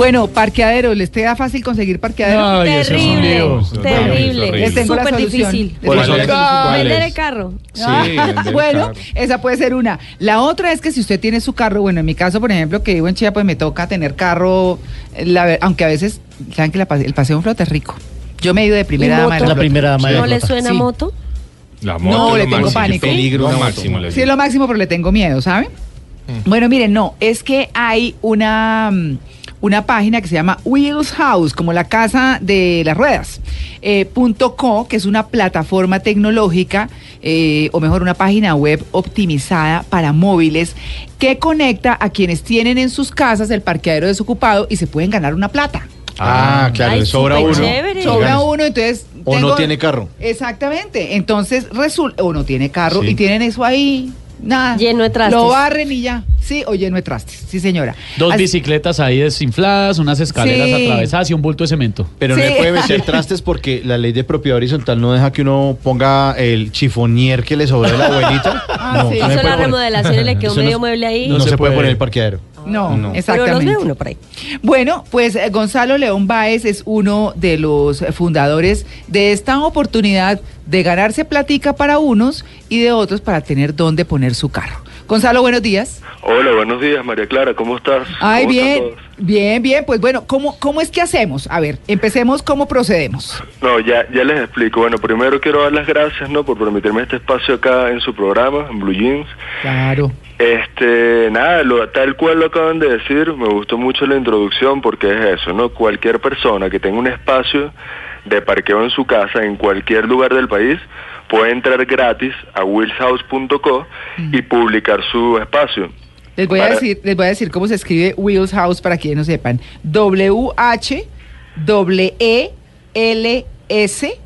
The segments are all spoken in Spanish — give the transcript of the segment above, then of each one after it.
Bueno, parqueadero, ¿les queda fácil conseguir parqueadero? Ay, eso es un Terrible, terrible. Les tengo la Súper solución. difícil. Les ¿Cuáles tengo la son? solución. ¿Cuáles? Vender el carro. Sí, Ah, bueno, carro. esa puede ser una. La otra es que si usted tiene su carro, bueno, en mi caso, por ejemplo, que vivo en Chía, pues me toca tener carro, la aunque a veces, saben que la el paseo en flota es rico. Yo me he ido de primera ¿Y dama. La primera dama de ¿No le suena Sí. moto? La No, moto le es lo tengo máximo. pánico. Peligro Lo lo máximo. le Sí, es lo máximo, pero le tengo miedo, ¿sabe? Bueno, miren, no, es que hay una, mm, una página que se llama Wheels House, como la casa de las ruedas, eh, punto .co, que es una plataforma tecnológica, eh, o mejor, una página web optimizada para móviles que conecta a quienes tienen en sus casas el parqueadero desocupado y se pueden ganar una plata. Ah, claro, Ay, le sobra uno. chévere. Sobra uno, entonces... O no tiene carro. Exactamente, entonces resulta, o no tiene carro Sí. y tienen eso ahí, nada. Lleno de trastes. Lo barren y ya. Sí, o lleno de trastes, sí señora. Dos Así- bicicletas ahí desinfladas, unas escaleras Sí. atravesadas y un bulto de cemento. Pero Sí. no le puede meter trastes porque la ley de propiedad horizontal no deja que uno ponga el chifonier que le sobra a la abuelita. Ah, sí. no Hizo se la poner. remodelación y le quedó Eso no- medio mueble ahí. No, No se, se puede puede. poner el parqueadero. No, No. Pero los exactamente. ve uno por ahí. Bueno, pues eh, Gonzalo León Báez es uno de los fundadores de esta oportunidad de ganarse platica para unos y de otros para tener dónde poner su carro. Gonzalo, buenos días. Hola, buenos días, María Clara, ¿cómo estás? Ay, ¿Cómo están bien, bien, bien. Pues bueno, ¿cómo, ¿cómo es que hacemos? A ver, empecemos, ¿cómo procedemos? No, ya, ya les explico. Bueno, primero quiero dar las gracias, ¿no? Por permitirme este espacio acá en su programa, en Blue Jeans. Claro. Este, nada, lo, tal cual lo acaban de decir, me gustó mucho la introducción porque es eso, ¿no? Cualquier persona que tenga un espacio de parqueo en su casa, en cualquier lugar del país, puede entrar gratis a willshouse.co y publicar su espacio. Les voy a decir, les voy a decir cómo se escribe Wheels House para quienes no sepan. W H W E L S,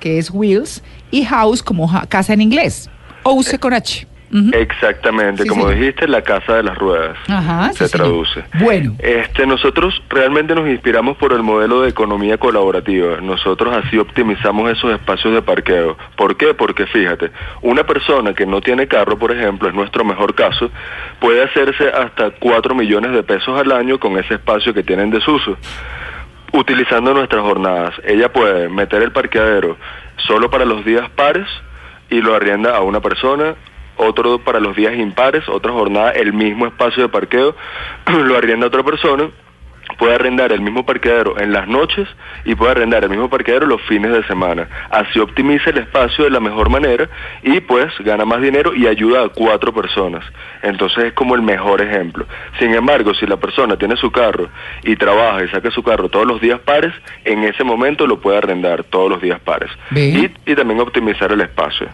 que es Wheels, y House como ja- casa en inglés. House con H. Exactamente, Sí, como dijiste, la casa de las ruedas. Ajá, se sí, traduce. Bueno. Este, nosotros realmente nos inspiramos por el modelo de economía colaborativa. Nosotros así optimizamos esos espacios de parqueo. ¿Por qué? Porque fíjate, una persona que no tiene carro, por ejemplo, es nuestro mejor caso, puede hacerse hasta 4 millones de pesos al año con ese espacio que tiene en desuso. Utilizando nuestras jornadas, ella puede meter el parqueadero solo para los días pares y lo arrienda a una persona, otro para los días impares, otra jornada el mismo espacio de parqueo lo arrienda otra persona, puede arrendar el mismo parqueadero en las noches y puede arrendar el mismo parqueadero los fines de semana. Así optimiza el espacio de la mejor manera y pues gana más dinero y ayuda a cuatro personas. Entonces es como el mejor ejemplo. Sin embargo, si la persona tiene su carro y trabaja y saca su carro todos los días pares, en ese momento lo puede arrendar todos los días pares. Y, y también optimizar el espacio.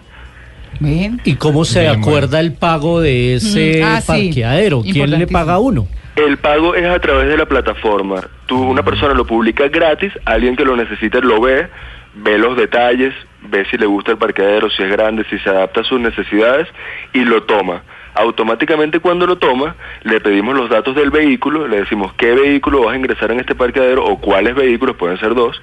Ven. ¿Y cómo se Bien, acuerda el pago de ese Mm, ah, sí. parqueadero? ¿Quién le paga a uno? El pago es a través de la plataforma. Tú, una persona lo publica gratis, alguien que lo necesite lo ve, ve los detalles, ve si le gusta el parqueadero, si es grande, si se adapta a sus necesidades y lo toma. Automáticamente cuando lo toma, le pedimos los datos del vehículo, le decimos qué vehículo vas a ingresar en este parqueadero o cuáles vehículos, pueden ser dos,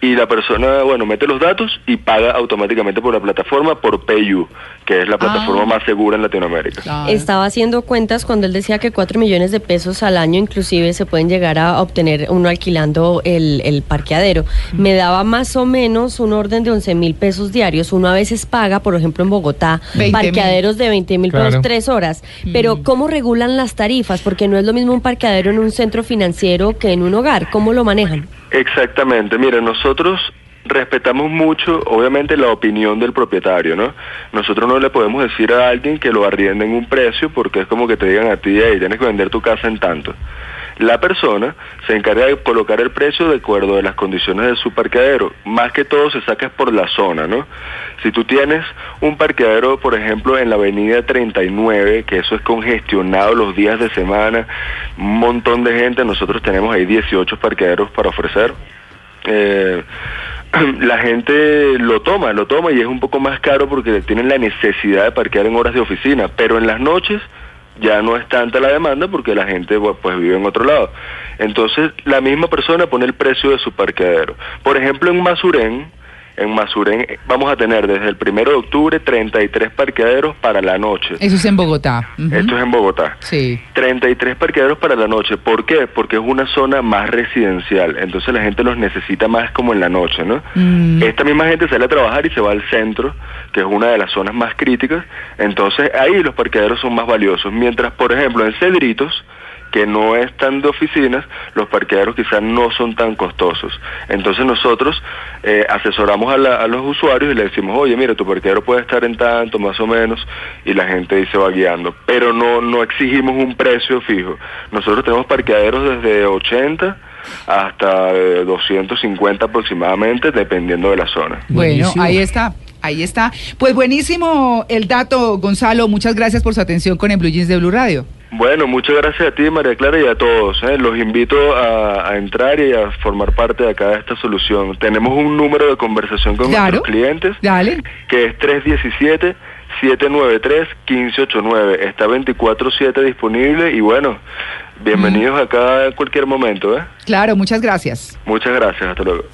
y la persona, bueno, mete los datos y paga automáticamente por la plataforma por PayU, que es la plataforma Ah. más segura en Latinoamérica. Claro. Estaba haciendo cuentas cuando él decía que 4 millones de pesos al año inclusive se pueden llegar a obtener uno alquilando el, el parqueadero. Me daba más o menos un orden de 11 mil pesos diarios. Uno a veces paga, por ejemplo, en Bogotá, 20.000. parqueaderos de 20 mil Claro. pesos tres horas. Pero ¿cómo regulan las tarifas? Porque no es lo mismo un parqueadero en un centro financiero que en un hogar. ¿Cómo lo manejan? Exactamente, mira, nosotros respetamos mucho, obviamente, la opinión del propietario, ¿no? Nosotros no le podemos decir a alguien que lo arrienda en un precio porque es como que te digan a ti, hey, tienes que vender tu casa en tanto. La persona se encarga de colocar el precio de acuerdo a las condiciones de su parqueadero. Más que todo se saca por la zona, ¿no? Si tú tienes un parqueadero, por ejemplo, en la avenida 39, que eso es congestionado los días de semana, un montón de gente, nosotros tenemos ahí 18 parqueaderos para ofrecer. Eh, la gente lo toma, lo toma y es un poco más caro porque tienen la necesidad de parquear en horas de oficina, pero en las noches ya no es tanta la demanda porque la gente pues, vive en otro lado. Entonces la misma persona pone el precio de su parqueadero. Por ejemplo, en Masurén, en Masurén eh, vamos a tener desde el primero de octubre 33 parqueaderos para la noche. Eso es en Bogotá. Esto es en Bogotá. Sí. 33 parqueaderos para la noche. ¿Por qué? Porque es una zona más residencial. Entonces la gente los necesita más como en la noche, ¿no? Mm. Esta misma gente sale a trabajar y se va al centro, que es una de las zonas más críticas. Entonces ahí los parqueaderos son más valiosos. Mientras, por ejemplo, en Cedritos, que no es tan de oficinas, los parqueaderos quizás no son tan costosos. Entonces nosotros eh, asesoramos a, la- a los usuarios y le decimos, oye, mira, tu parqueadero puede estar en tanto, más o menos, y la gente ahí se va guiando. Pero no, no exigimos un precio fijo. Nosotros tenemos parqueaderos desde 80 hasta eh, 250 aproximadamente, dependiendo de la zona. Bueno, ahí está. Ahí está. Pues buenísimo el dato, Gonzalo. Muchas gracias por su atención con el Blue Jeans de Blue Radio. Bueno, muchas gracias a ti, María Clara, y a todos. ¿eh? Los invito a, a entrar y a formar parte de acá de esta solución. Tenemos un número de conversación con Claro. nuestros clientes Dale. que es 317-793-1589. Está 24-7 disponible y bueno, bienvenidos acá en cualquier momento. ¿eh? Claro, muchas gracias. Muchas gracias, hasta luego.